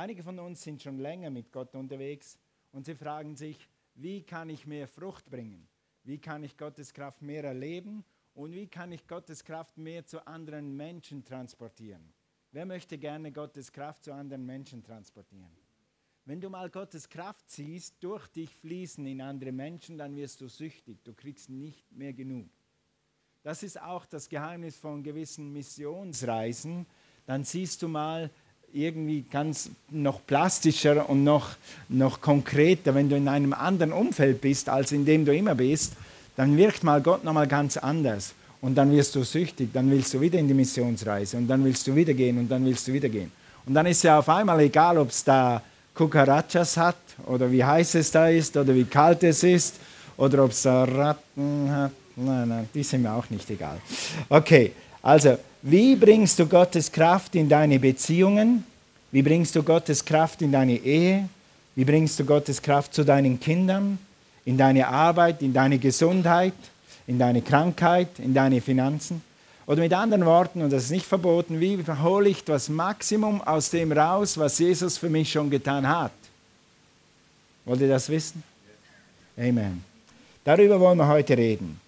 Einige von uns sind schon länger mit Gott unterwegs und sie fragen sich, wie kann ich mehr Frucht bringen? Wie kann ich Gottes Kraft mehr erleben? Und wie kann ich Gottes Kraft mehr zu anderen Menschen transportieren? Wer möchte gerne Gottes Kraft zu anderen Menschen transportieren? Wenn du mal Gottes Kraft siehst, durch dich fließen in andere Menschen, dann wirst du süchtig. Du kriegst nicht mehr genug. Das ist auch das Geheimnis von gewissen Missionsreisen. Dann siehst du mal, irgendwie ganz noch plastischer und noch, noch konkreter, wenn du in einem anderen Umfeld bist, als in dem du immer bist, dann wirkt mal Gott nochmal ganz anders. Und dann wirst du süchtig, dann willst du wieder in die Missionsreise und dann willst du wieder gehen und dann willst du wieder gehen. Und dann ist ja auf einmal egal, ob es da Cucarachas hat oder wie heiß es da ist oder wie kalt es ist oder ob es da Ratten hat. Nein, nein, die sind mir auch nicht egal. Okay, also wie bringst du Gottes Kraft in deine Beziehungen? Wie bringst du Gottes Kraft in deine Ehe? Wie bringst du Gottes Kraft zu deinen Kindern, in deine Arbeit, in deine Gesundheit, in deine Krankheit, in deine Finanzen? Oder mit anderen Worten, und das ist nicht verboten, wie hole ich das Maximum aus dem raus, was Jesus für mich schon getan hat? Wollt ihr das wissen? Amen. Darüber wollen wir heute reden.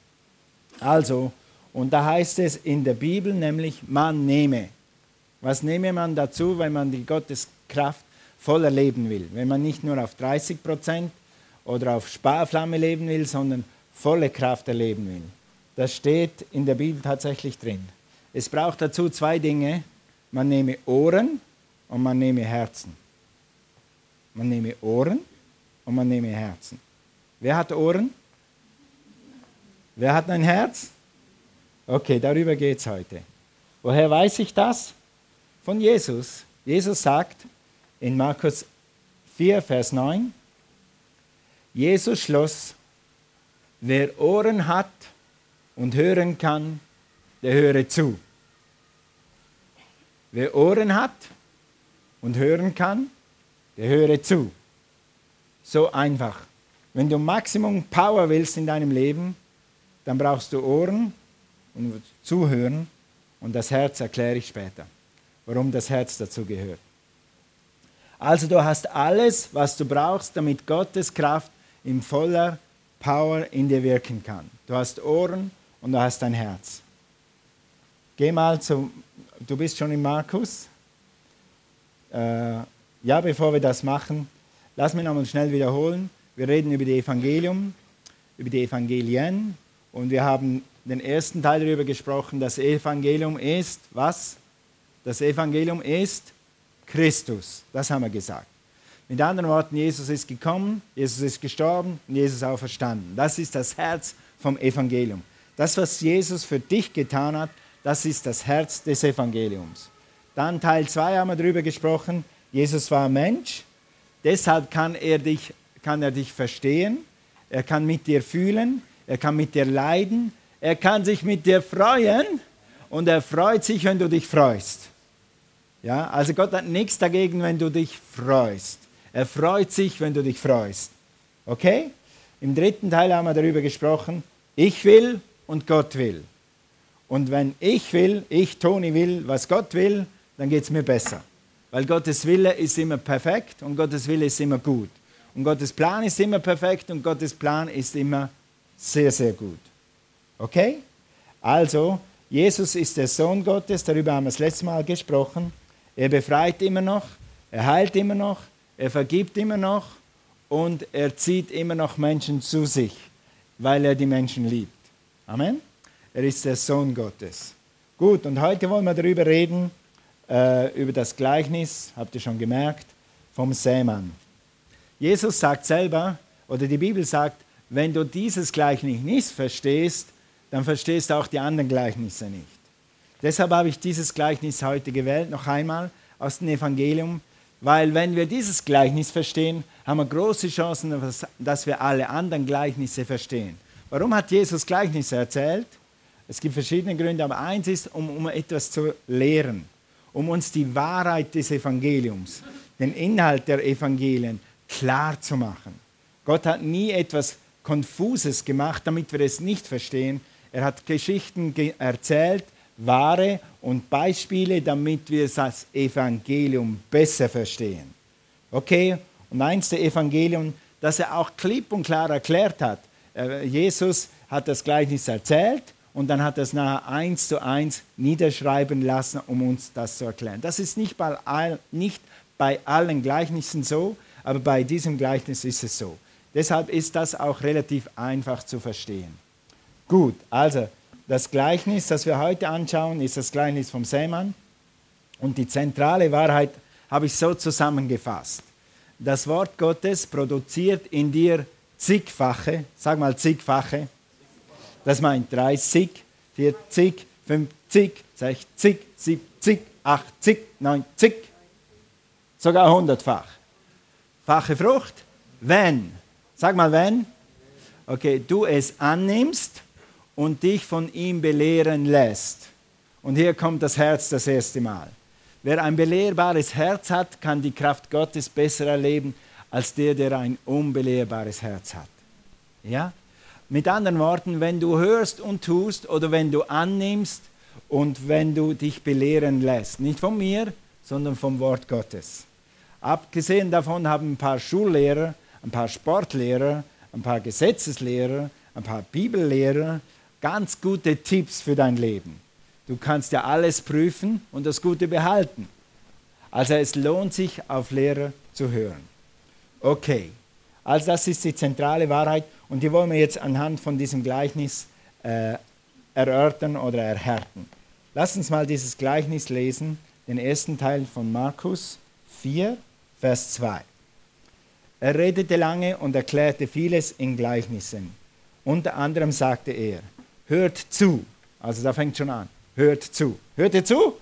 Also, und da heißt es in der Bibel nämlich, man nehme. Was nehme man dazu, wenn man die Gotteskraft voll erleben will? Wenn man nicht nur auf 30 Prozent oder auf Sparflamme leben will, sondern volle Kraft erleben will. Das steht in der Bibel tatsächlich drin. Es braucht dazu zwei Dinge. Man nehme Ohren und man nehme Herzen. Man nehme Ohren und man nehme Herzen. Wer hat Ohren? Wer hat ein Herz? Okay, darüber geht es heute. Woher weiß ich das? Von Jesus. Jesus sagt in Markus 4, Vers 9, Jesus schloss, wer Ohren hat und hören kann, der höre zu. Wer Ohren hat und hören kann, der höre zu. So einfach. Wenn du Maximum Power willst in deinem Leben, dann brauchst du Ohren und zuhören und das Herz erkläre ich später, warum das Herz dazu gehört. Also du hast alles, was du brauchst, damit Gottes Kraft in voller Power in dir wirken kann. Du hast Ohren und du hast ein Herz. Geh mal zu, du bist schon in Markus. Äh, ja, bevor wir das machen, lass mich nochmal schnell wiederholen. Wir reden über die Evangelium, über die Evangelien und wir haben den ersten Teil darüber gesprochen, das Evangelium ist was? Das Evangelium ist Christus. Das haben wir gesagt. Mit anderen Worten, Jesus ist gekommen, Jesus ist gestorben und Jesus ist auferstanden. Das ist das Herz vom Evangelium. Das, was Jesus für dich getan hat, das ist das Herz des Evangeliums. Dann Teil 2 haben wir darüber gesprochen. Jesus war Mensch, deshalb kann er, dich, kann er dich verstehen, er kann mit dir fühlen, er kann mit dir leiden, er kann sich mit dir freuen und er freut sich, wenn du dich freust. Ja, also Gott hat nichts dagegen, wenn du dich freust. Er freut sich, wenn du dich freust. Okay? Im dritten Teil haben wir darüber gesprochen, ich will und Gott will. Und wenn ich will, ich, Toni, will, was Gott will, dann geht es mir besser. Weil Gottes Wille ist immer perfekt und Gottes Wille ist immer gut. Und Gottes Plan ist immer perfekt und Gottes Plan ist immer sehr, sehr gut. Okay? Also, Jesus ist der Sohn Gottes, darüber haben wir das letzte Mal gesprochen. Er befreit immer noch, er heilt immer noch, er vergibt immer noch und er zieht immer noch Menschen zu sich, weil er die Menschen liebt. Amen? Er ist der Sohn Gottes. Gut, und heute wollen wir darüber reden, äh, über das Gleichnis, habt ihr schon gemerkt, vom Sämann. Jesus sagt selber, oder die Bibel sagt, wenn du dieses Gleichnis nicht verstehst, dann verstehst du auch die anderen Gleichnisse nicht. Deshalb habe ich dieses Gleichnis heute gewählt, noch einmal aus dem Evangelium, weil wenn wir dieses Gleichnis verstehen, haben wir große Chancen, dass wir alle anderen Gleichnisse verstehen. Warum hat Jesus Gleichnisse erzählt? Es gibt verschiedene Gründe, aber eins ist, um, um etwas zu lehren, um uns die Wahrheit des Evangeliums, den Inhalt der Evangelien klar zu machen. Gott hat nie etwas Konfuses gemacht, damit wir es nicht verstehen, er hat Geschichten ge erzählt, wahre und Beispiele, damit wir das Evangelium besser verstehen. Okay, und eins der Evangelium, das er auch klipp und klar erklärt hat. Äh, Jesus hat das Gleichnis erzählt und dann hat er es nachher eins zu eins niederschreiben lassen, um uns das zu erklären. Das ist nicht bei, all, nicht bei allen Gleichnissen so, aber bei diesem Gleichnis ist es so. Deshalb ist das auch relativ einfach zu verstehen. Gut, also das Gleichnis, das wir heute anschauen, ist das Gleichnis vom Sämann. Und die zentrale Wahrheit habe ich so zusammengefasst. Das Wort Gottes produziert in dir zigfache, sag mal zigfache, das meint 30, 40, 50, 60, 70, 80, 90, sogar hundertfach. Fache Frucht, wenn, sag mal wenn, okay, du es annimmst und dich von ihm belehren lässt. Und hier kommt das Herz das erste Mal. Wer ein belehrbares Herz hat, kann die Kraft Gottes besser erleben als der, der ein unbelehrbares Herz hat. Ja? Mit anderen Worten, wenn du hörst und tust oder wenn du annimmst und wenn du dich belehren lässt, nicht von mir, sondern vom Wort Gottes. Abgesehen davon haben ein paar Schullehrer, ein paar Sportlehrer, ein paar Gesetzeslehrer, ein paar Bibellehrer ganz gute Tipps für dein Leben. Du kannst ja alles prüfen und das Gute behalten. Also es lohnt sich, auf Lehrer zu hören. Okay, also das ist die zentrale Wahrheit und die wollen wir jetzt anhand von diesem Gleichnis äh, erörtern oder erhärten. Lass uns mal dieses Gleichnis lesen, den ersten Teil von Markus 4, Vers 2. Er redete lange und erklärte vieles in Gleichnissen. Unter anderem sagte er, hört zu. Also da fängt schon an. Hört zu. Hört ihr zu? Ja.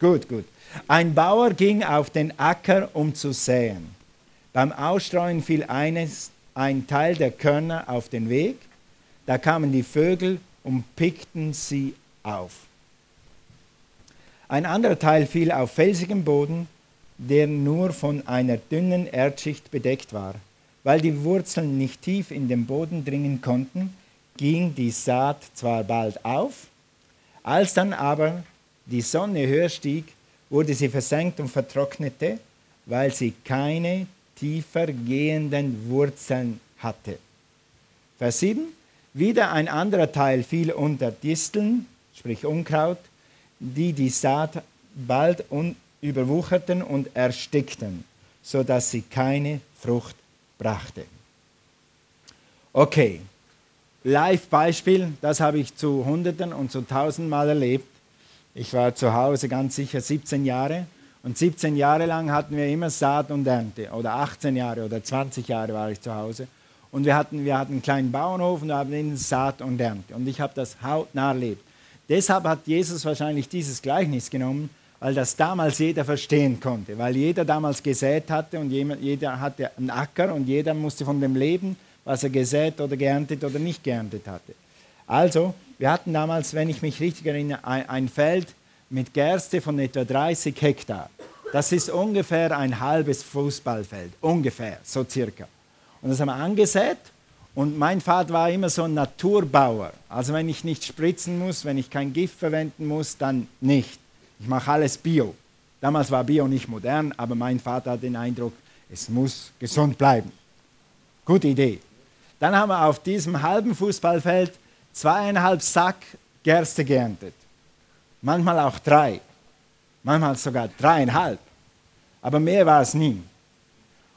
Gut, gut. Ein Bauer ging auf den Acker, um zu säen. Beim Ausstreuen fiel eines, ein Teil der Körner auf den Weg. Da kamen die Vögel und pickten sie auf. Ein anderer Teil fiel auf felsigem Boden, der nur von einer dünnen Erdschicht bedeckt war. Weil die Wurzeln nicht tief in den Boden dringen konnten, ging die Saat zwar bald auf, als dann aber die Sonne höher stieg, wurde sie versenkt und vertrocknete, weil sie keine tiefer gehenden Wurzeln hatte. Vers 7. Wieder ein anderer Teil fiel unter Disteln, sprich Unkraut, die die Saat bald überwucherten und erstickten, sodass sie keine Frucht brachte. Okay, Live-Beispiel, das habe ich zu Hunderten und zu Tausenden Mal erlebt. Ich war zu Hause ganz sicher 17 Jahre und 17 Jahre lang hatten wir immer Saat und Ernte. Oder 18 Jahre oder 20 Jahre war ich zu Hause. Und wir hatten, wir hatten einen kleinen Bauernhof und wir haben in Saat und Ernte. Und ich habe das hautnah erlebt. Deshalb hat Jesus wahrscheinlich dieses Gleichnis genommen, weil das damals jeder verstehen konnte. Weil jeder damals gesät hatte und jeder hatte einen Acker und jeder musste von dem leben, was er gesät oder geerntet oder nicht geerntet hatte. Also, wir hatten damals, wenn ich mich richtig erinnere, ein Feld mit Gerste von etwa 30 Hektar. Das ist ungefähr ein halbes Fußballfeld, ungefähr, so circa. Und das haben wir angesät und mein Vater war immer so ein Naturbauer. Also wenn ich nicht spritzen muss, wenn ich kein Gift verwenden muss, dann nicht. Ich mache alles Bio. Damals war Bio nicht modern, aber mein Vater hat den Eindruck, es muss gesund bleiben. Gute Idee. Dann haben wir auf diesem halben Fußballfeld zweieinhalb Sack Gerste geerntet manchmal auch drei, manchmal sogar dreieinhalb. Aber mehr war es nie.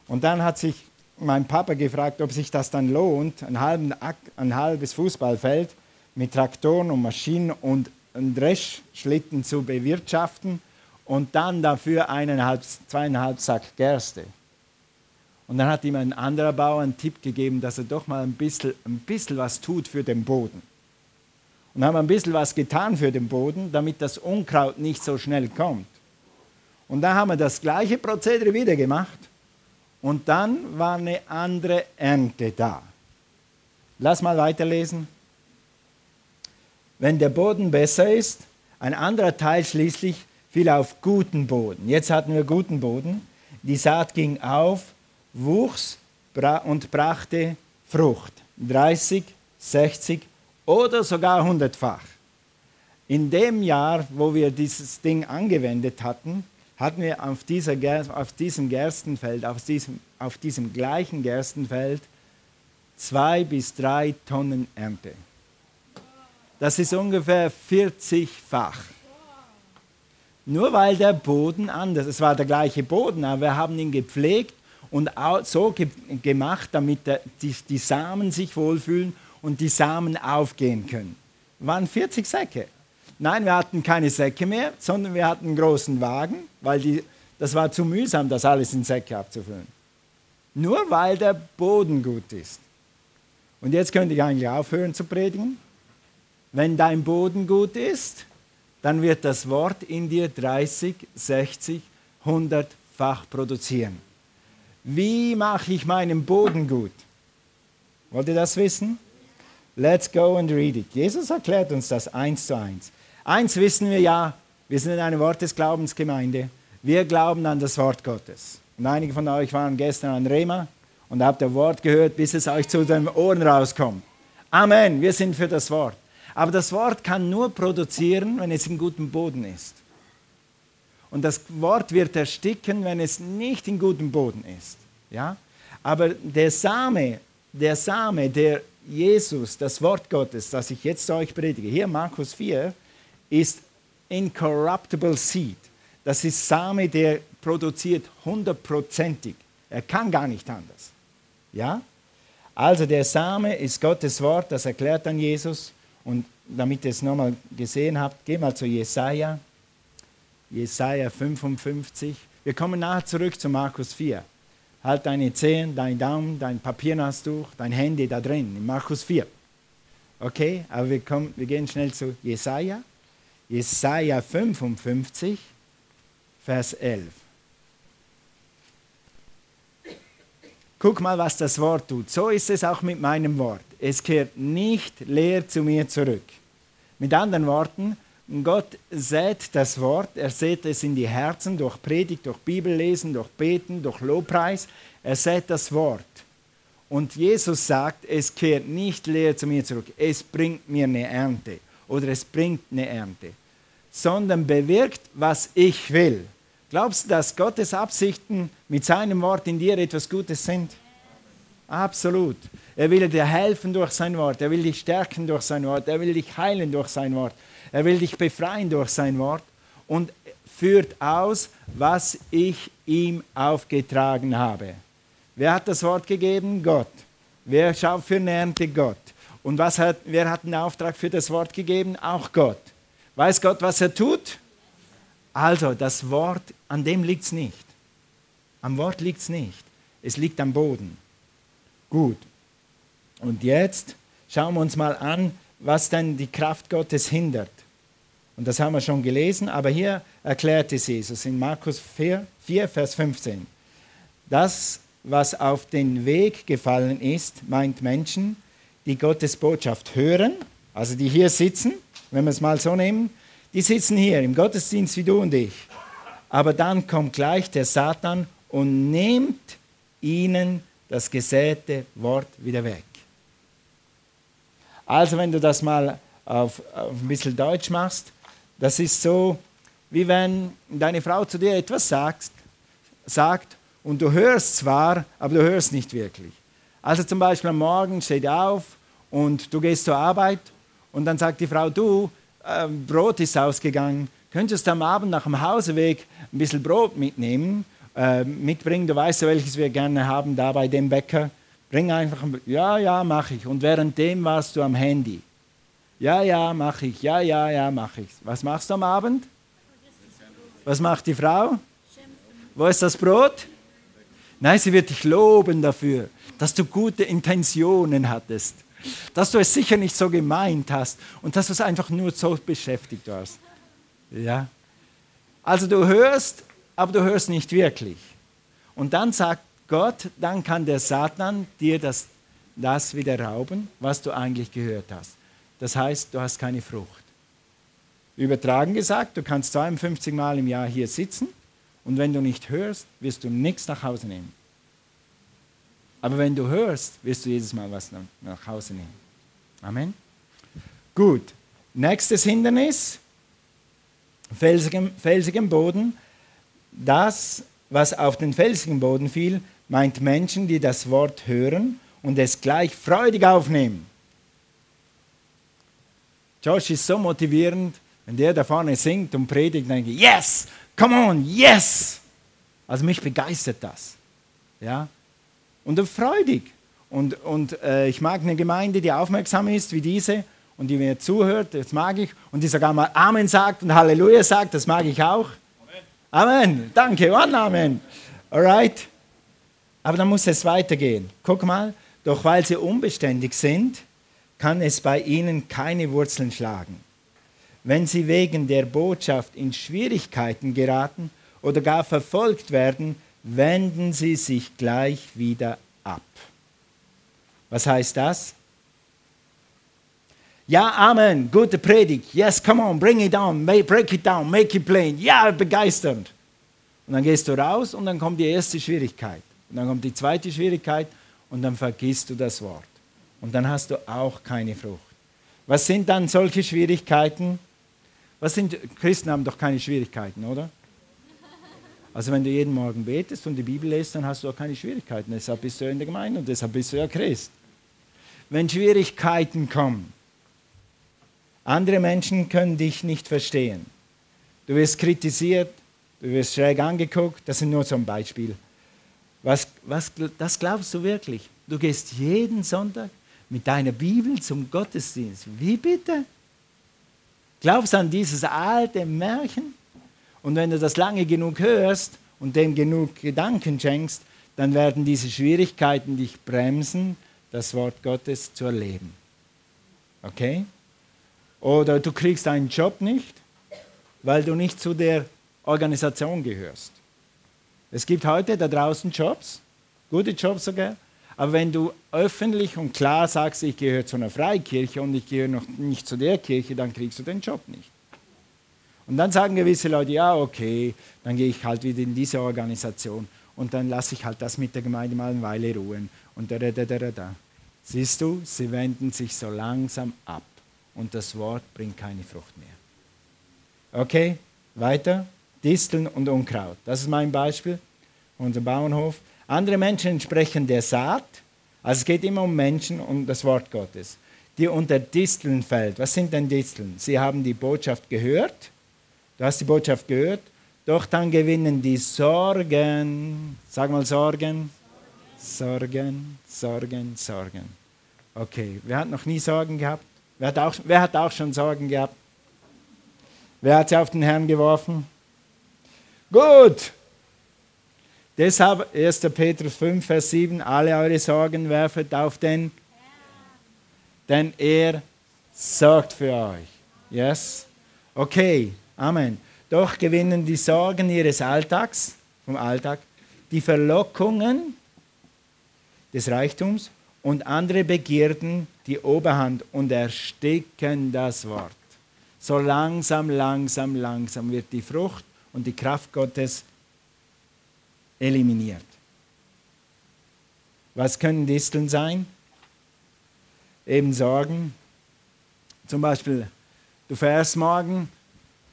Und dann hat sich mein Papa gefragt, ob sich das dann lohnt, ein, halben, ein halbes Fußballfeld mit Traktoren und Maschinen und einen Dreschschlitten zu bewirtschaften und dann dafür eineinhalb, zweieinhalb Sack Gerste. Und dann hat ihm ein anderer Bauer einen Tipp gegeben, dass er doch mal ein bisschen, ein bisschen was tut für den Boden und haben ein bisschen was getan für den Boden, damit das Unkraut nicht so schnell kommt. Und da haben wir das gleiche Prozedere wieder gemacht und dann war eine andere Ernte da. Lass mal weiterlesen. Wenn der Boden besser ist, ein anderer Teil schließlich fiel auf guten Boden. Jetzt hatten wir guten Boden. Die Saat ging auf, wuchs und brachte Frucht. 30, 60, oder sogar hundertfach. In dem Jahr, wo wir dieses Ding angewendet hatten, hatten wir auf, dieser, auf diesem Gerstenfeld, auf diesem, auf diesem gleichen Gerstenfeld, zwei bis drei Tonnen Ernte. Das ist ungefähr 40-fach. Nur weil der Boden anders, es war der gleiche Boden, aber wir haben ihn gepflegt und so ge gemacht, damit die, die Samen sich wohlfühlen und die Samen aufgehen können. Waren 40 Säcke. Nein, wir hatten keine Säcke mehr, sondern wir hatten einen großen Wagen, weil die, das war zu mühsam, das alles in Säcke abzufüllen. Nur weil der Boden gut ist. Und jetzt könnte ich eigentlich aufhören zu predigen. Wenn dein Boden gut ist, dann wird das Wort in dir 30, 60, 100-fach produzieren. Wie mache ich meinen Boden gut? Wollt ihr das wissen? Let's go and read it. Jesus erklärt uns das eins zu eins. Eins wissen wir ja, wir sind in einer Wort des Glaubensgemeinde. Wir glauben an das Wort Gottes. Und einige von euch waren gestern an Rema und habt das Wort gehört, bis es euch zu den Ohren rauskommt. Amen, wir sind für das Wort. Aber das Wort kann nur produzieren, wenn es in gutem Boden ist. Und das Wort wird ersticken, wenn es nicht in gutem Boden ist. Ja? Aber der Same, der Same, der Jesus, das Wort Gottes, das ich jetzt euch predige, hier Markus 4, ist incorruptible seed. Das ist Same, der produziert hundertprozentig. Er kann gar nicht anders. Ja? Also der Same ist Gottes Wort, das erklärt dann Jesus. Und damit ihr es nochmal gesehen habt, geh mal zu Jesaja. Jesaja 55. Wir kommen nachher zurück zu Markus 4. Halt deine Zehen, dein Daumen, dein Papiernasstuch, dein Handy da drin, in Markus 4. Okay, aber wir, kommen, wir gehen schnell zu Jesaja. Jesaja 55, Vers 11. Guck mal, was das Wort tut. So ist es auch mit meinem Wort. Es kehrt nicht leer zu mir zurück. Mit anderen Worten, Gott sät das Wort, er sät es in die Herzen durch Predigt, durch Bibellesen, durch Beten, durch Lobpreis. Er sät das Wort. Und Jesus sagt, es kehrt nicht leer zu mir zurück, es bringt mir eine Ernte oder es bringt eine Ernte, sondern bewirkt, was ich will. Glaubst du, dass Gottes Absichten mit seinem Wort in dir etwas Gutes sind? Absolut. Er will dir helfen durch sein Wort, er will dich stärken durch sein Wort, er will dich heilen durch sein Wort. Er will dich befreien durch sein Wort und führt aus, was ich ihm aufgetragen habe. Wer hat das Wort gegeben? Gott. Wer schaut für eine Ernte? Gott. Und was hat, wer hat einen Auftrag für das Wort gegeben? Auch Gott. Weiß Gott, was er tut? Also, das Wort, an dem liegt es nicht. Am Wort liegt es nicht. Es liegt am Boden. Gut. Und jetzt schauen wir uns mal an, was denn die Kraft Gottes hindert. Und das haben wir schon gelesen, aber hier erklärt es Jesus in Markus 4, 4, Vers 15. Das, was auf den Weg gefallen ist, meint Menschen, die Gottes Botschaft hören, also die hier sitzen, wenn wir es mal so nehmen, die sitzen hier im Gottesdienst wie du und ich. Aber dann kommt gleich der Satan und nimmt ihnen das gesäte Wort wieder weg. Also wenn du das mal auf, auf ein bisschen Deutsch machst, das ist so, wie wenn deine Frau zu dir etwas sagt, sagt und du hörst zwar, aber du hörst nicht wirklich. Also zum Beispiel am Morgen steht auf und du gehst zur Arbeit und dann sagt die Frau, du, äh, Brot ist ausgegangen, könntest du am Abend nach dem Hauseweg ein bisschen Brot mitnehmen, äh, mitbringen, du weißt ja, welches wir gerne haben da bei dem Bäcker. Bring einfach, ein, ja, ja, mache ich. Und währenddem warst du am Handy. Ja, ja, mache ich. Ja, ja, ja, mache ich. Was machst du am Abend? Was macht die Frau? Wo ist das Brot? Nein, sie wird dich loben dafür, dass du gute Intentionen hattest, dass du es sicher nicht so gemeint hast und dass du es einfach nur so beschäftigt warst. Ja? Also du hörst, aber du hörst nicht wirklich. Und dann sagt Gott, dann kann der Satan dir das, das wieder rauben, was du eigentlich gehört hast. Das heißt, du hast keine Frucht. Übertragen gesagt, du kannst 52 Mal im Jahr hier sitzen und wenn du nicht hörst, wirst du nichts nach Hause nehmen. Aber wenn du hörst, wirst du jedes Mal was nach Hause nehmen. Amen. Gut. Nächstes Hindernis, felsigem, felsigem Boden. Das, was auf den felsigen Boden fiel, meint Menschen, die das Wort hören und es gleich freudig aufnehmen. Josh ist so motivierend, wenn der da vorne singt und predigt, denke ich, yes, come on, yes. Also mich begeistert das. Ja? Und freudig. Und, und äh, ich mag eine Gemeinde, die aufmerksam ist wie diese und die mir zuhört, das mag ich. Und die sogar mal Amen sagt und Halleluja sagt, das mag ich auch. Amen. Amen. Danke, One Amen. Alright. Aber dann muss es weitergehen. Guck mal, doch weil sie unbeständig sind, kann es bei ihnen keine Wurzeln schlagen. Wenn sie wegen der Botschaft in Schwierigkeiten geraten oder gar verfolgt werden, wenden sie sich gleich wieder ab. Was heißt das? Ja, Amen, gute Predigt. Yes, come on, bring it down, break it down, make it plain. Ja, begeisternd. Und dann gehst du raus und dann kommt die erste Schwierigkeit. Dann kommt die zweite Schwierigkeit und dann vergisst du das Wort. Und dann hast du auch keine Frucht. Was sind dann solche Schwierigkeiten? Was sind, Christen haben doch keine Schwierigkeiten, oder? Also wenn du jeden Morgen betest und die Bibel liest, dann hast du auch keine Schwierigkeiten. Deshalb bist du ja in der Gemeinde und deshalb bist du ja Christ. Wenn Schwierigkeiten kommen, andere Menschen können dich nicht verstehen. Du wirst kritisiert, du wirst schräg angeguckt, das sind nur so ein Beispiel. Was, was, das glaubst du wirklich? Du gehst jeden Sonntag mit deiner Bibel zum Gottesdienst. Wie bitte? Glaubst an dieses alte Märchen? Und wenn du das lange genug hörst und dem genug Gedanken schenkst, dann werden diese Schwierigkeiten dich bremsen, das Wort Gottes zu erleben. Okay? Oder du kriegst einen Job nicht, weil du nicht zu der Organisation gehörst. Es gibt heute da draußen Jobs, gute Jobs sogar, aber wenn du öffentlich und klar sagst, ich gehöre zu einer Freikirche und ich gehöre noch nicht zu der Kirche, dann kriegst du den Job nicht. Und dann sagen gewisse Leute, ja, okay, dann gehe ich halt wieder in diese Organisation und dann lasse ich halt das mit der Gemeinde mal eine Weile ruhen. Und da, da, da, da, da. Siehst du, sie wenden sich so langsam ab und das Wort bringt keine Frucht mehr. Okay, weiter. Disteln und Unkraut. Das ist mein Beispiel, unser Bauernhof. Andere Menschen entsprechen der Saat. Also es geht immer um Menschen und das Wort Gottes, die unter Disteln fällt. Was sind denn Disteln? Sie haben die Botschaft gehört Du hast die Botschaft gehört, doch dann gewinnen die Sorgen. Sag mal Sorgen. Sorgen, Sorgen, Sorgen. Okay, wer hat noch nie Sorgen gehabt? Wer hat auch, wer hat auch schon Sorgen gehabt? Wer hat sie auf den Herrn geworfen? Gut. Deshalb 1. Petrus 5, Vers 7, alle eure Sorgen werfet auf den, denn er sorgt für euch. Yes? Okay, Amen. Doch gewinnen die Sorgen ihres Alltags, vom Alltag, die Verlockungen des Reichtums und andere Begierden die Oberhand und ersticken das Wort. So langsam, langsam, langsam wird die Frucht und die Kraft Gottes eliminiert. Was können Disteln sein? Eben Sorgen. Zum Beispiel, du fährst morgen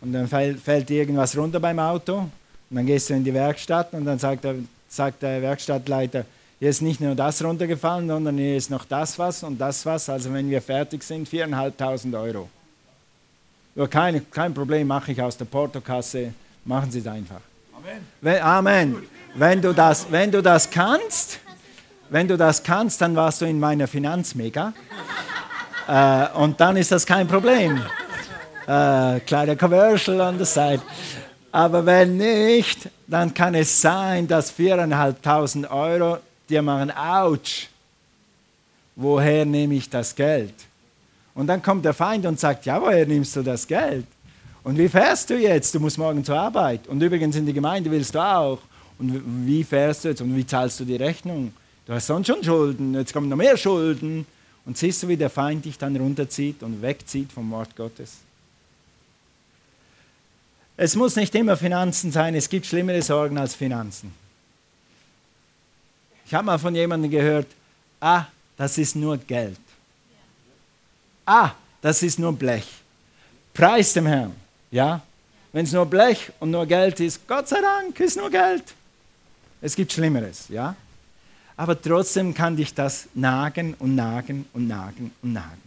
und dann fällt, fällt irgendwas runter beim Auto und dann gehst du in die Werkstatt und dann sagt der, sagt der Werkstattleiter, hier ist nicht nur das runtergefallen, sondern hier ist noch das was und das was. Also wenn wir fertig sind, 4.500 Euro. Ja, kein, kein Problem, mache ich aus der Portokasse. Machen Sie es einfach. Amen. Amen. Wenn du, das, wenn du das kannst, wenn du das kannst, dann warst du in meiner Finanzmega. äh, und dann ist das kein Problem äh, kleiner Commercial an der Seite. Aber wenn nicht, dann kann es sein, dass 4.500 Euro dir machen, ouch, woher nehme ich das Geld? Und dann kommt der Feind und sagt, ja, woher nimmst du das Geld? Und wie fährst du jetzt? Du musst morgen zur Arbeit. Und übrigens in die Gemeinde willst du auch. Und wie fährst du jetzt? Und wie zahlst du die Rechnung? Du hast sonst schon Schulden, jetzt kommen noch mehr Schulden. Und siehst du, wie der Feind dich dann runterzieht und wegzieht vom Wort Gottes? Es muss nicht immer Finanzen sein, es gibt schlimmere Sorgen als Finanzen. Ich habe mal von jemandem gehört, ah, das ist nur Geld. Ah, das ist nur Blech. Preis dem Herrn. Ja? wenn es nur Blech und nur Geld ist, Gott sei Dank, ist nur Geld. Es gibt Schlimmeres, ja? Aber trotzdem kann dich das nagen und nagen und nagen und nagen.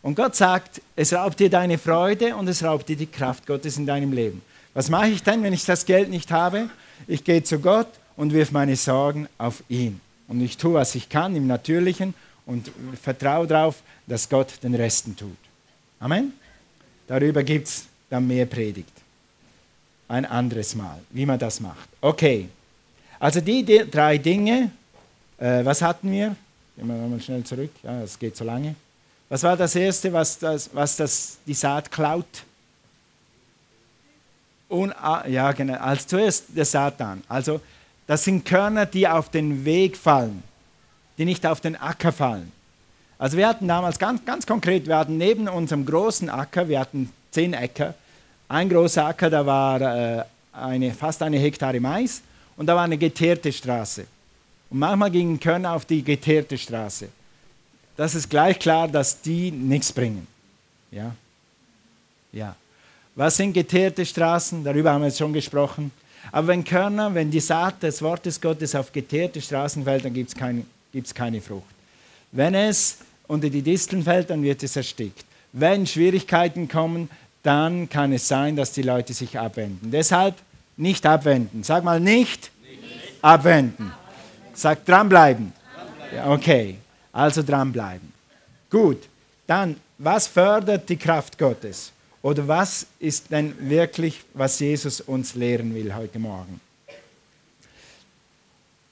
Und Gott sagt, es raubt dir deine Freude und es raubt dir die Kraft Gottes in deinem Leben. Was mache ich denn, wenn ich das Geld nicht habe? Ich gehe zu Gott und wirf meine Sorgen auf ihn. Und ich tue, was ich kann im Natürlichen und vertraue darauf, dass Gott den Resten tut. Amen. Darüber gibt es dann mehr Predigt. Ein anderes Mal, wie man das macht. Okay. Also die, drei Dinge, äh, was hatten wir? Gehen wir mal schnell zurück, ja, es geht so lange. Was war das Erste, was, das, was das, die Saat klaut? Und, ah, ja, genau, als zuerst der Satan. Also das sind Körner, die auf den Weg fallen, die nicht auf den Acker fallen. Also wir hatten damals ganz, ganz konkret, wir hatten neben unserem großen Acker, wir hatten zehn Äcker, ein großer Acker, da war äh, eine, fast eine Hektare Mais und da war eine geteerte Straße. Und manchmal gingen Körner auf die geteerte Straße. Das ist gleich klar, dass die nichts bringen. Ja? Ja. Was sind geteerte Straßen? Darüber haben wir jetzt schon gesprochen. Aber wenn Körner, wenn die Saat des Wortes Gottes auf geteerte Straßen fällt, dann gibt es kein, keine Frucht. Wenn es unter die Disteln fällt, dann wird es erstickt. Wenn Schwierigkeiten kommen, dann kann es sein, dass die Leute sich abwenden. Deshalb nicht abwenden. Sag mal nicht, nicht. Abwenden. Sag dranbleiben. okay, also dranbleiben. Gut, dann, was fördert die Kraft Gottes? Oder was ist denn wirklich, was Jesus uns lehren will heute Morgen?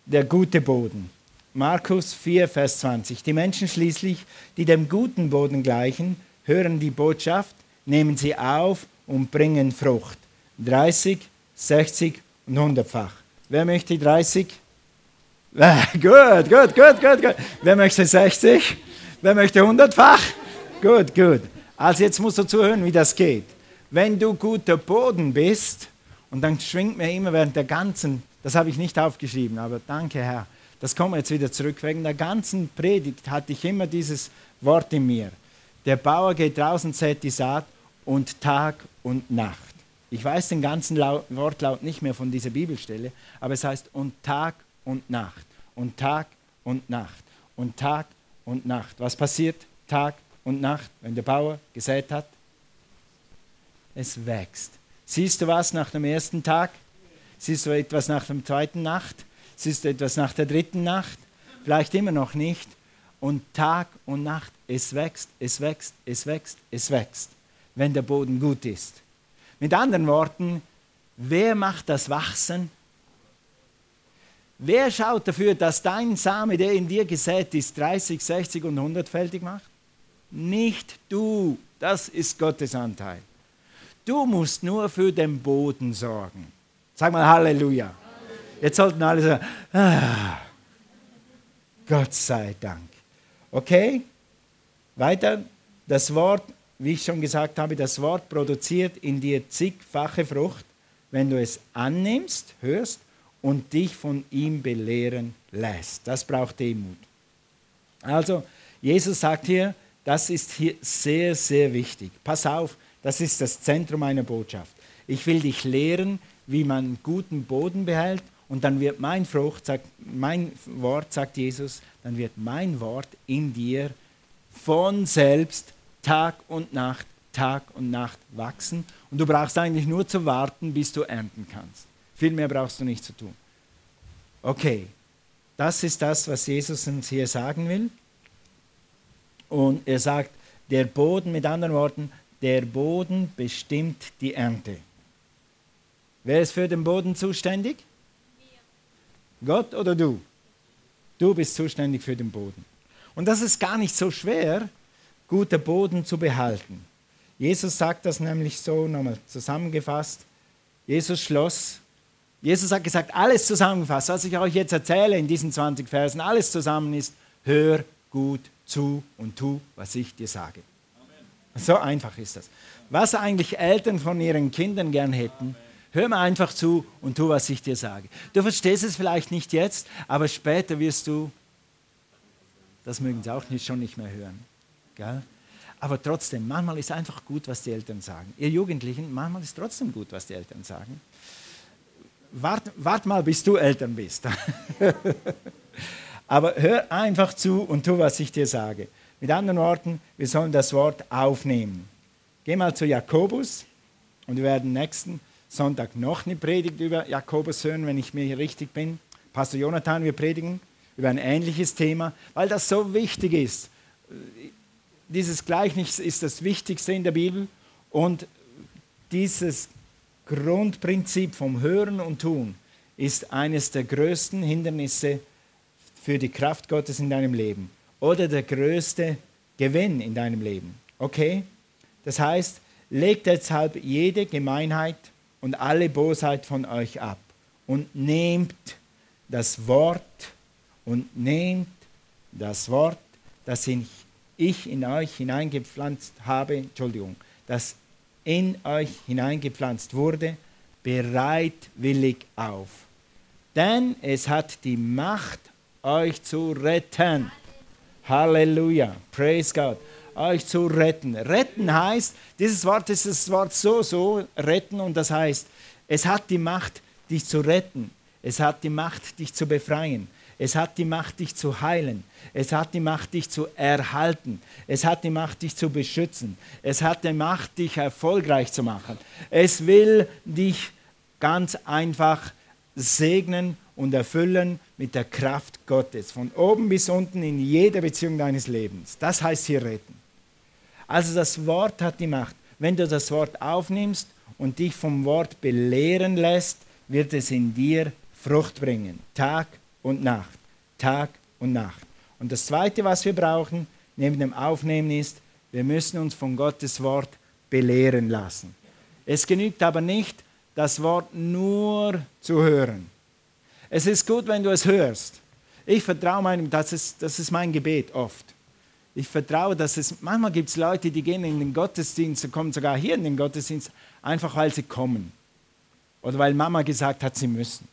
Der gute Boden. Markus 4, Vers 20. Die Menschen schließlich, die dem guten Boden gleichen, hören die Botschaft, nehmen sie auf und bringen Frucht. 30, 60 und 100-fach. Wer möchte 30? Ah, gut, gut, gut, gut, gut. Wer möchte 60? Wer möchte 100-fach? Gut, gut. Also jetzt musst du zuhören, wie das geht. Wenn du guter Boden bist, und dann schwingt mir immer während der ganzen, das habe ich nicht aufgeschrieben, aber danke Herr, das wir jetzt wieder zurück. Wegen der ganzen Predigt hatte ich immer dieses Wort in mir. Der Bauer geht draußen, sät die Saat und Tag und Nacht. Ich weiß den ganzen Laut, Wortlaut nicht mehr von dieser Bibelstelle, aber es heißt und Tag und Nacht und Tag und Nacht und Tag und Nacht. Was passiert Tag und Nacht, wenn der Bauer gesät hat? Es wächst. Siehst du was nach dem ersten Tag? Siehst du etwas nach der zweiten Nacht? Siehst du etwas nach der dritten Nacht? Vielleicht immer noch nicht. Und Tag und Nacht, es wächst, es wächst, es wächst, es wächst, wenn der Boden gut ist. Mit anderen Worten, wer macht das Wachsen? Wer schaut dafür, dass dein Same, der in dir gesät ist, 30, 60 und 100-fältig macht? Nicht du. Das ist Gottes Anteil. Du musst nur für den Boden sorgen. Sag mal Halleluja. Jetzt sollten alle sagen, ah, Gott sei Dank. Okay? Weiter. Das Wort, wie ich schon gesagt habe, das Wort produziert in dir zigfache Frucht, wenn du es annimmst, hörst und dich von ihm belehren lässt. Das braucht Demut. Also, Jesus sagt hier, das ist hier sehr, sehr wichtig. Pass auf, das ist das Zentrum meiner Botschaft. Ich will dich lehren, wie man guten Boden behält und dann wird mein Frucht, sagt, mein Wort, sagt Jesus, dann wird mein Wort in dir von selbst Tag und Nacht, Tag und Nacht wachsen. Und du brauchst eigentlich nur zu warten, bis du ernten kannst. Viel mehr brauchst du nicht zu tun. Okay, das ist das, was Jesus uns hier sagen will. Und er sagt, der Boden, mit anderen Worten, der Boden bestimmt die Ernte. Wer ist für den Boden zuständig? Gott oder du? Du bist zuständig für den Boden. Und das ist gar nicht so schwer, guter Boden zu behalten. Jesus sagt das nämlich so, nochmal zusammengefasst. Jesus schloss, Jesus hat gesagt, alles zusammengefasst, was ich euch jetzt erzähle in diesen 20 Versen, alles zusammen ist, hör gut zu und tu, was ich dir sage. Amen. So einfach ist das. Was eigentlich Eltern von ihren Kindern gern hätten, hör mir einfach zu und tu, was ich dir sage. Du verstehst es vielleicht nicht jetzt, aber später wirst du, das mögen sie auch nicht, schon nicht mehr hören. Gell? Aber trotzdem, manchmal ist einfach gut, was die Eltern sagen. Ihr Jugendlichen, manchmal ist trotzdem gut, was die Eltern sagen. Wart, wart mal, bis du Eltern bist. Aber hör einfach zu und tu, was ich dir sage. Mit anderen Worten, wir sollen das Wort aufnehmen. Geh mal zu Jakobus und wir werden nächsten Sonntag noch eine Predigt über Jakobus hören, wenn ich mir richtig bin. Pastor Jonathan, wir predigen über ein ähnliches Thema, weil das so wichtig ist. Dieses Gleichnis ist das Wichtigste in der Bibel und dieses Grundprinzip vom Hören und Tun ist eines der größten Hindernisse für die Kraft Gottes in deinem Leben oder der größte Gewinn in deinem Leben. Okay? Das heißt, legt deshalb jede Gemeinheit und alle Bosheit von euch ab und nehmt das Wort und nehmt das Wort, das ich in euch hineingepflanzt habe, Entschuldigung, das in euch hineingepflanzt wurde, bereitwillig auf. Denn es hat die Macht, euch zu retten. Halleluja, praise God. Euch zu retten. Retten heißt, dieses Wort ist das Wort so, so, retten und das heißt, es hat die Macht, dich zu retten. Es hat die Macht, dich zu befreien. Es hat die Macht, dich zu heilen. Es hat die Macht, dich zu erhalten. Es hat die Macht, dich zu beschützen. Es hat die Macht, dich erfolgreich zu machen. Es will dich ganz einfach segnen und erfüllen mit der Kraft Gottes, von oben bis unten in jeder Beziehung deines Lebens. Das heißt hier retten. Also das Wort hat die Macht. Wenn du das Wort aufnimmst und dich vom Wort belehren lässt, wird es in dir Frucht bringen, Tag und Nacht, Tag und Nacht. Und das Zweite, was wir brauchen, neben dem Aufnehmen ist, wir müssen uns von Gottes Wort belehren lassen. Es genügt aber nicht, das Wort nur zu hören. Es ist gut, wenn du es hörst. Ich vertraue meinem, das ist, das ist mein Gebet oft. Ich vertraue, dass es, manchmal gibt es Leute, die gehen in den Gottesdienst, kommen sogar hier in den Gottesdienst, einfach weil sie kommen. Oder weil Mama gesagt hat, sie müssen.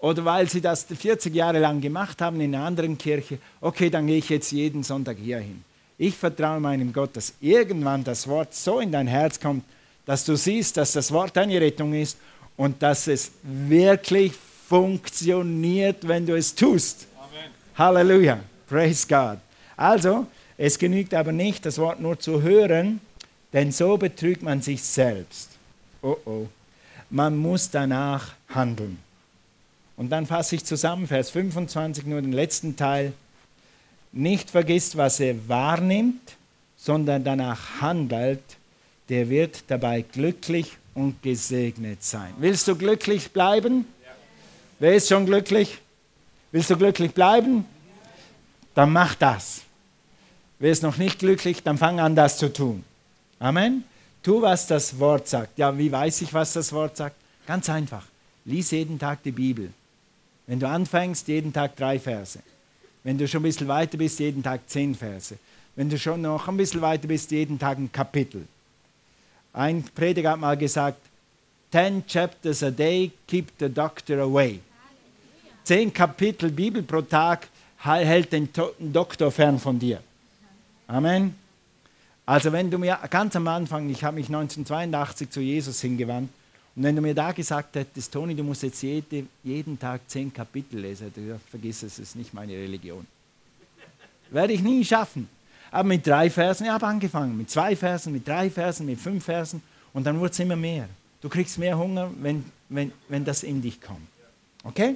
Oder weil sie das 40 Jahre lang gemacht haben in einer anderen Kirche. Okay, dann gehe ich jetzt jeden Sonntag hier hin. Ich vertraue meinem Gott, dass irgendwann das Wort so in dein Herz kommt, dass du siehst, dass das Wort deine Rettung ist und dass es wirklich funktioniert, wenn du es tust. Amen. Halleluja. Praise God. Also, es genügt aber nicht, das Wort nur zu hören, denn so betrügt man sich selbst. Oh oh. Man muss danach handeln. Und dann fasse ich zusammen, Vers 25, nur den letzten Teil. Nicht vergisst, was er wahrnimmt, sondern danach handelt, der wird dabei glücklich und gesegnet sein. Willst du glücklich bleiben? Wer ist schon glücklich? Willst du glücklich bleiben? Dann mach das. Wer ist noch nicht glücklich, dann fang an, das zu tun. Amen. Tu, was das Wort sagt. Ja, wie weiß ich, was das Wort sagt? Ganz einfach. Lies jeden Tag die Bibel. Wenn du anfängst, jeden Tag drei Verse. Wenn du schon ein bisschen weiter bist, jeden Tag zehn Verse. Wenn du schon noch ein bisschen weiter bist, jeden Tag ein Kapitel. Ein Prediger hat mal gesagt, ten chapters a day keep the doctor away. Zehn Kapitel Bibel pro Tag hält den Doktor fern von dir. Amen. Also wenn du mir ganz am Anfang, ich habe mich 1982 zu Jesus hingewandt, und wenn du mir da gesagt hättest, Toni, du musst jetzt jede, jeden Tag zehn Kapitel lesen, gesagt, vergiss es, es ist nicht meine Religion. Werde ich nie schaffen. Aber mit drei Versen, ich habe angefangen, mit zwei Versen, mit drei Versen, mit fünf Versen und dann wurde es immer mehr. Du kriegst mehr Hunger, wenn, wenn, wenn das in dich kommt. Okay?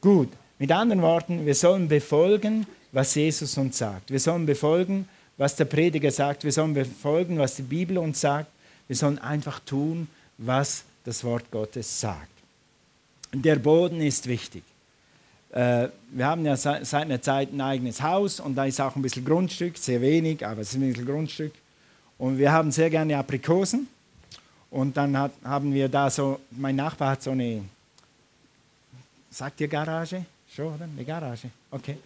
Gut, mit anderen Worten, wir sollen befolgen, was Jesus uns sagt. Wir sollen befolgen, was der Prediger sagt. Wir sollen befolgen, was die Bibel uns sagt. Wir sollen einfach tun, was das Wort Gottes sagt. Der Boden ist wichtig. Äh, wir haben ja seit einer Zeit ein eigenes Haus und da ist auch ein bisschen Grundstück, sehr wenig, aber es ist ein bisschen Grundstück. Und wir haben sehr gerne Aprikosen. Und dann hat, haben wir da so, mein Nachbar hat so eine Sagt ihr Garage? Schon, oder? Eine Garage. Okay.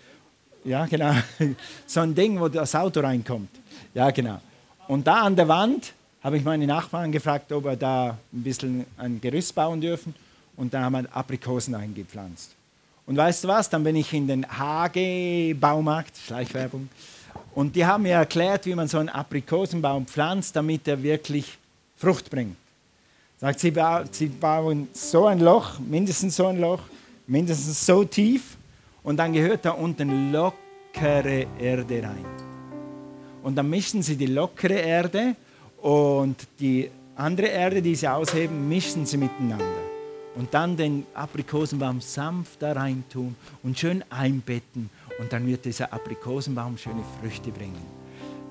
Ja, genau. So ein Ding, wo das Auto reinkommt. Ja, genau. Und da an der Wand habe ich meine Nachbarn gefragt, ob wir da ein bisschen ein Gerüst bauen dürfen. Und dann haben wir Aprikosen eingepflanzt. Und weißt du was? Dann bin ich in den Hage Baumarkt, Schleichwerbung, Und die haben mir erklärt, wie man so einen Aprikosenbaum pflanzt, damit er wirklich Frucht bringt. Sagt, sie, sie bauen so ein Loch, mindestens so ein Loch, mindestens so tief, und dann gehört da unten lockere Erde rein. Und dann mischen sie die lockere Erde und die andere Erde, die sie ausheben, mischen sie miteinander. Und dann den Aprikosenbaum sanft da rein tun und schön einbetten. Und dann wird dieser Aprikosenbaum schöne Früchte bringen.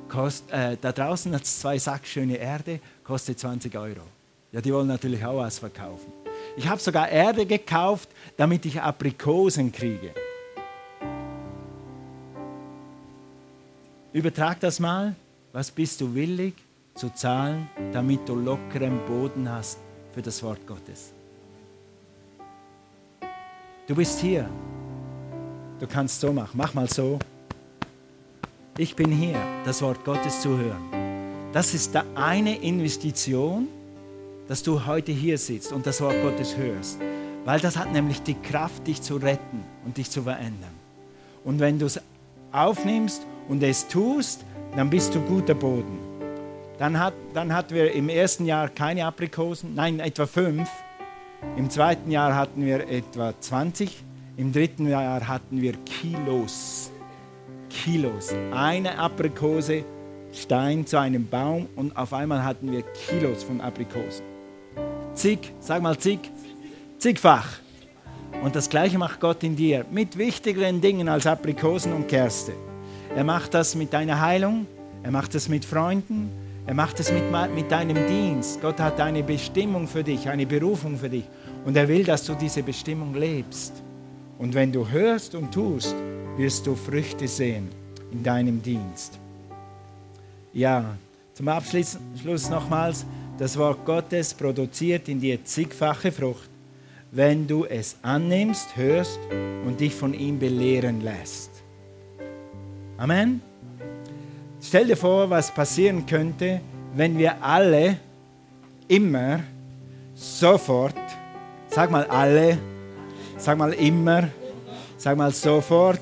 Kost, äh, da draußen hat es zwei Sack schöne Erde, kostet 20 Euro. Ja, die wollen natürlich auch was verkaufen. Ich habe sogar Erde gekauft, damit ich Aprikosen kriege. Übertrag das mal. Was bist du willig zu zahlen, damit du lockeren Boden hast für das Wort Gottes? Du bist hier. Du kannst so machen. Mach mal so. Ich bin hier, das Wort Gottes zu hören. Das ist eine Investition, dass du heute hier sitzt und das Wort Gottes hörst. Weil das hat nämlich die Kraft, dich zu retten und dich zu verändern. Und wenn du es aufnimmst und es tust, dann bist du guter Boden. Dann, hat, dann hatten wir im ersten Jahr keine Aprikosen, nein, etwa fünf. Im zweiten Jahr hatten wir etwa 20. Im dritten Jahr hatten wir Kilos. Kilos. Eine Aprikose, Stein zu einem Baum und auf einmal hatten wir Kilos von Aprikosen. Zig, sag mal zig, zigfach. Und das Gleiche macht Gott in dir mit wichtigeren Dingen als Aprikosen und Kerste. Er macht das mit deiner Heilung, er macht das mit Freunden, er macht es mit, mit deinem Dienst. Gott hat eine Bestimmung für dich, eine Berufung für dich. Und er will, dass du diese Bestimmung lebst. Und wenn du hörst und tust, wirst du Früchte sehen in deinem Dienst. Ja, zum Abschluss nochmals, das Wort Gottes produziert in dir zigfache Frucht, wenn du es annimmst, hörst und dich von ihm belehren lässt. Amen. Stell dir vor, was passieren könnte, wenn wir alle immer sofort, sag mal alle, sag mal immer, sag mal sofort,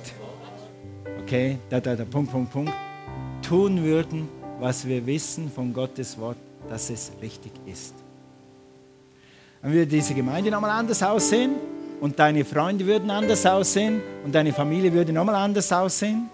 okay, da, da, da, Punkt, Punkt, Punkt, tun würden, was wir wissen von Gottes Wort, dass es richtig ist. Dann würde diese Gemeinde nochmal anders aussehen und deine Freunde würden anders aussehen und deine Familie würde nochmal anders aussehen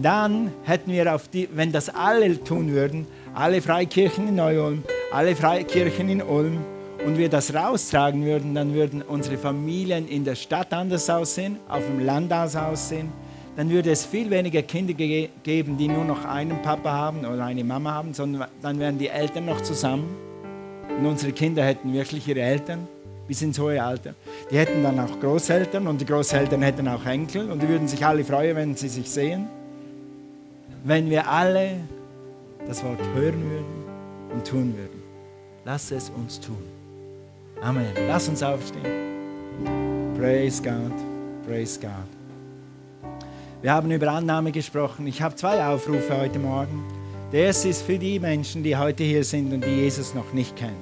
dann hätten wir auf die, wenn das alle tun würden, alle Freikirchen in Neu-Ulm, alle Freikirchen in Ulm, und wir das raustragen würden, dann würden unsere Familien in der Stadt anders aussehen, auf dem Land aussehen. Dann würde es viel weniger Kinder ge geben, die nur noch einen Papa haben oder eine Mama haben, sondern dann wären die Eltern noch zusammen. Und unsere Kinder hätten wirklich ihre Eltern bis ins hohe Alter. Die hätten dann auch Großeltern und die Großeltern hätten auch Enkel und die würden sich alle freuen, wenn sie sich sehen wenn wir alle das Wort hören würden und tun würden. Lass es uns tun. Amen. Lass uns aufstehen. Praise God. Praise God. Wir haben über Annahme gesprochen. Ich habe zwei Aufrufe heute Morgen. Der erste ist für die Menschen, die heute hier sind und die Jesus noch nicht kennen.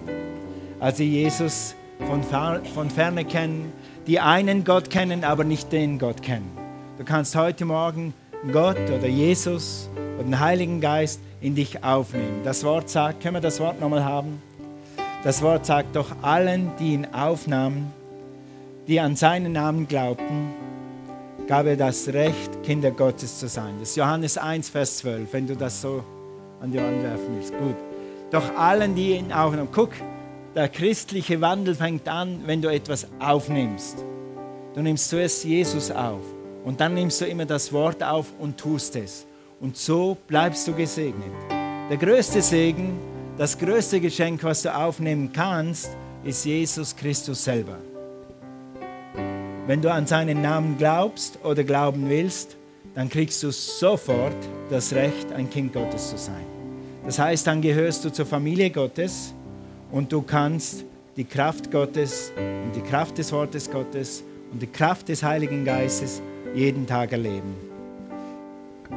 Also Jesus von, von ferne kennen, die einen Gott kennen, aber nicht den Gott kennen. Du kannst heute Morgen Gott oder Jesus oder den Heiligen Geist in dich aufnehmen. Das Wort sagt, können wir das Wort nochmal haben? Das Wort sagt doch allen, die ihn aufnahmen, die an seinen Namen glaubten, gab er das Recht, Kinder Gottes zu sein. Das ist Johannes 1, Vers 12, wenn du das so an die Wand werfen willst. Gut. Doch allen, die ihn aufnahmen, guck, der christliche Wandel fängt an, wenn du etwas aufnimmst. Du nimmst zuerst Jesus auf. Und dann nimmst du immer das Wort auf und tust es. Und so bleibst du gesegnet. Der größte Segen, das größte Geschenk, was du aufnehmen kannst, ist Jesus Christus selber. Wenn du an seinen Namen glaubst oder glauben willst, dann kriegst du sofort das Recht, ein Kind Gottes zu sein. Das heißt, dann gehörst du zur Familie Gottes und du kannst die Kraft Gottes und die Kraft des Wortes Gottes und die Kraft des Heiligen Geistes jeden Tag erleben.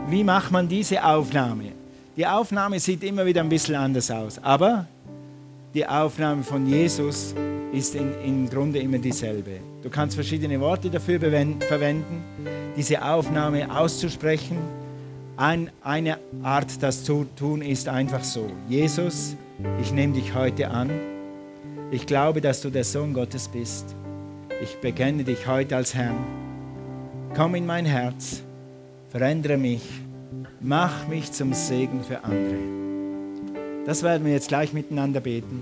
Wie macht man diese Aufnahme? Die Aufnahme sieht immer wieder ein bisschen anders aus, aber die Aufnahme von Jesus ist in, im Grunde immer dieselbe. Du kannst verschiedene Worte dafür verwenden, diese Aufnahme auszusprechen, Ein, eine Art, das zu tun, ist einfach so. Jesus, ich nehme dich heute an. Ich glaube, dass du der Sohn Gottes bist. Ich bekenne dich heute als Herrn. Komm in mein Herz, verändere mich, mach mich zum Segen für andere. Das werden wir jetzt gleich miteinander beten.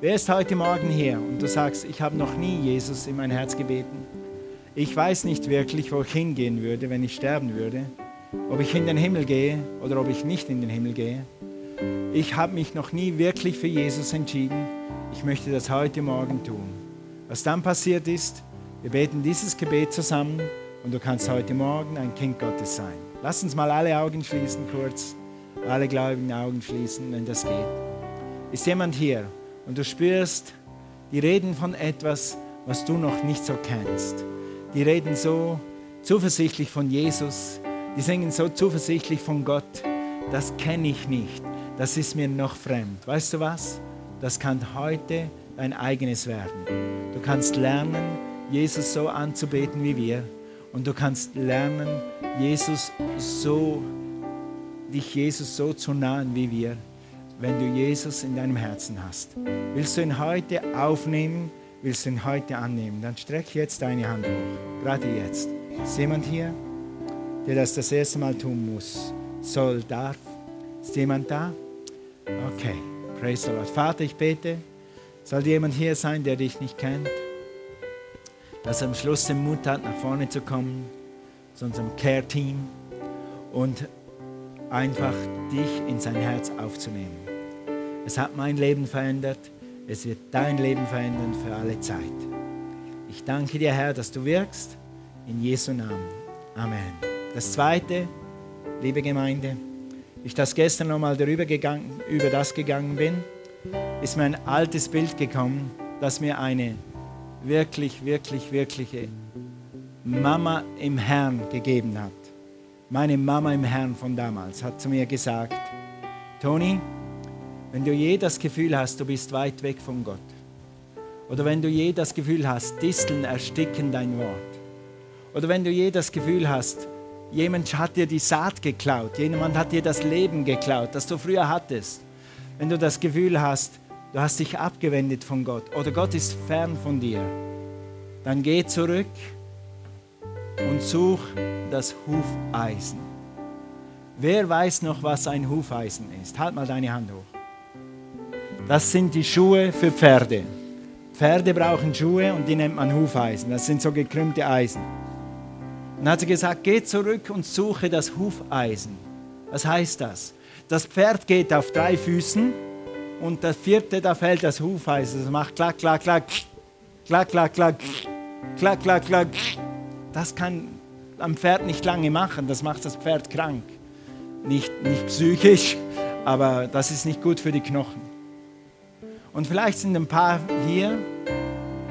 Wer ist heute Morgen hier und du sagst, ich habe noch nie Jesus in mein Herz gebeten? Ich weiß nicht wirklich, wo ich hingehen würde, wenn ich sterben würde ob ich in den Himmel gehe oder ob ich nicht in den Himmel gehe. Ich habe mich noch nie wirklich für Jesus entschieden. Ich möchte das heute Morgen tun. Was dann passiert ist, wir beten dieses Gebet zusammen und du kannst heute Morgen ein Kind Gottes sein. Lass uns mal alle Augen schließen kurz. Alle gläubigen Augen schließen, wenn das geht. Ist jemand hier und du spürst, die reden von etwas, was du noch nicht so kennst. Die reden so zuversichtlich von Jesus, die singen so zuversichtlich von Gott. Das kenne ich nicht. Das ist mir noch fremd. Weißt du was? Das kann heute dein eigenes werden. Du kannst lernen, Jesus so anzubeten wie wir. Und du kannst lernen, Jesus so, dich Jesus so zu nahen wie wir, wenn du Jesus in deinem Herzen hast. Willst du ihn heute aufnehmen? Willst du ihn heute annehmen? Dann streck jetzt deine Hand hoch. Gerade jetzt. Ist jemand hier? der das das erste Mal tun muss, soll, darf. Ist jemand da? Okay, praise the Lord. Vater, ich bete, soll jemand hier sein, der dich nicht kennt, dass er am Schluss den Mut hat, nach vorne zu kommen, zu unserem Care-Team und einfach dich in sein Herz aufzunehmen. Es hat mein Leben verändert, es wird dein Leben verändern für alle Zeit. Ich danke dir, Herr, dass du wirkst. In Jesu Namen. Amen. Das Zweite, liebe Gemeinde, ich das gestern nochmal darüber gegangen, über das gegangen bin, ist mir ein altes Bild gekommen, das mir eine wirklich, wirklich, wirkliche Mama im Herrn gegeben hat. Meine Mama im Herrn von damals hat zu mir gesagt, Toni, wenn du je das Gefühl hast, du bist weit weg von Gott, oder wenn du je das Gefühl hast, Disteln ersticken dein Wort, oder wenn du je das Gefühl hast, Jemand hat dir die Saat geklaut. Jemand hat dir das Leben geklaut, das du früher hattest. Wenn du das Gefühl hast, du hast dich abgewendet von Gott oder Gott ist fern von dir, dann geh zurück und such das Hufeisen. Wer weiß noch, was ein Hufeisen ist? Halt mal deine Hand hoch. Das sind die Schuhe für Pferde. Pferde brauchen Schuhe und die nennt man Hufeisen. Das sind so gekrümmte Eisen. Dann hat sie gesagt, geh zurück und suche das Hufeisen. Was heißt das? Das Pferd geht auf drei Füßen und das vierte, da fällt das Hufeisen. Das macht klack, klack, klack, klack, klack, klack, klack, klack, klack. Das kann am Pferd nicht lange machen, das macht das Pferd krank. Nicht, nicht psychisch, aber das ist nicht gut für die Knochen. Und vielleicht sind ein paar hier,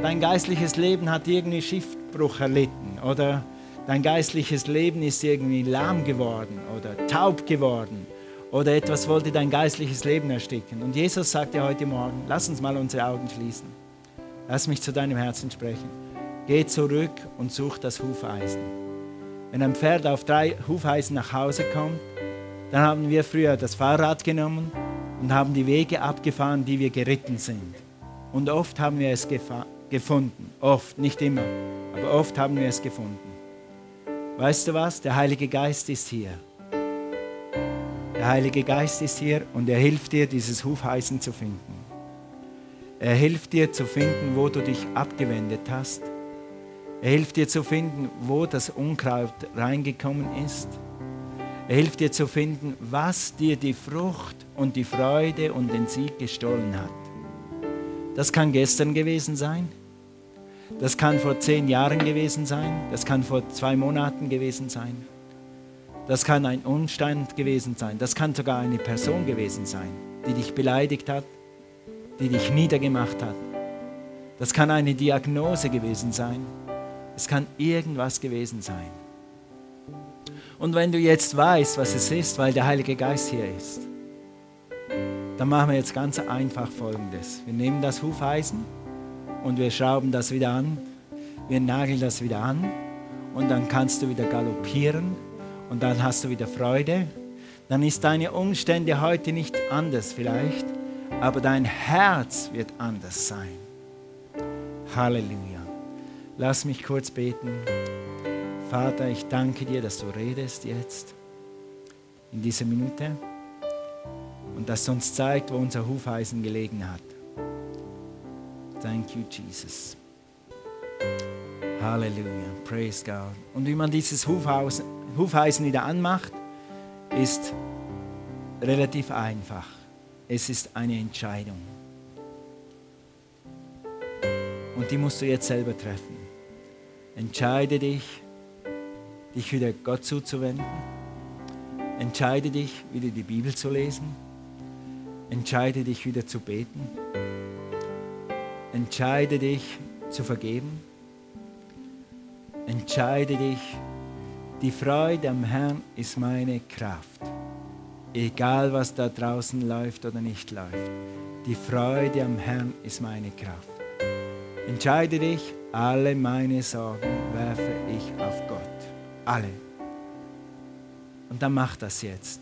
dein geistliches Leben hat irgendwie Schiffbruch erlitten oder dein geistliches Leben ist irgendwie lahm geworden oder taub geworden oder etwas wollte dein geistliches Leben ersticken. Und Jesus sagt dir heute Morgen, lass uns mal unsere Augen schließen. Lass mich zu deinem Herzen sprechen. Geh zurück und such das Hufeisen. Wenn ein Pferd auf drei Hufeisen nach Hause kommt, dann haben wir früher das Fahrrad genommen und haben die Wege abgefahren, die wir geritten sind. Und oft haben wir es gefunden. Oft, nicht immer, aber oft haben wir es gefunden. Weißt du was? Der Heilige Geist ist hier. Der Heilige Geist ist hier und er hilft dir, dieses Hufeisen zu finden. Er hilft dir zu finden, wo du dich abgewendet hast. Er hilft dir zu finden, wo das Unkraut reingekommen ist. Er hilft dir zu finden, was dir die Frucht und die Freude und den Sieg gestohlen hat. Das kann gestern gewesen sein. Das kann vor zehn Jahren gewesen sein, das kann vor zwei Monaten gewesen sein, das kann ein Umstand gewesen sein, das kann sogar eine Person gewesen sein, die dich beleidigt hat, die dich niedergemacht hat. Das kann eine Diagnose gewesen sein, es kann irgendwas gewesen sein. Und wenn du jetzt weißt, was es ist, weil der Heilige Geist hier ist, dann machen wir jetzt ganz einfach Folgendes. Wir nehmen das Hufeisen und wir schrauben das wieder an. Wir nageln das wieder an und dann kannst du wieder galoppieren und dann hast du wieder Freude. Dann ist deine Umstände heute nicht anders vielleicht, aber dein Herz wird anders sein. Halleluja. Lass mich kurz beten. Vater, ich danke dir, dass du redest jetzt in dieser Minute und dass du uns zeigt, wo unser Hufeisen gelegen hat. Thank you, Jesus. Halleluja. Praise God. Und wie man dieses Hufeisen, wieder anmacht, ist relativ einfach. Es ist eine Entscheidung. Und die musst du jetzt selber treffen. Entscheide dich, dich wieder Gott zuzuwenden. Entscheide dich, wieder die Bibel zu lesen. Entscheide dich, wieder zu beten. Entscheide dich, zu vergeben. Entscheide dich, die Freude am Herrn ist meine Kraft. Egal was da draußen läuft oder nicht läuft. Die Freude am Herrn ist meine Kraft. Entscheide dich, alle meine Sorgen werfe ich auf Gott. Alle. Und dann mach das jetzt.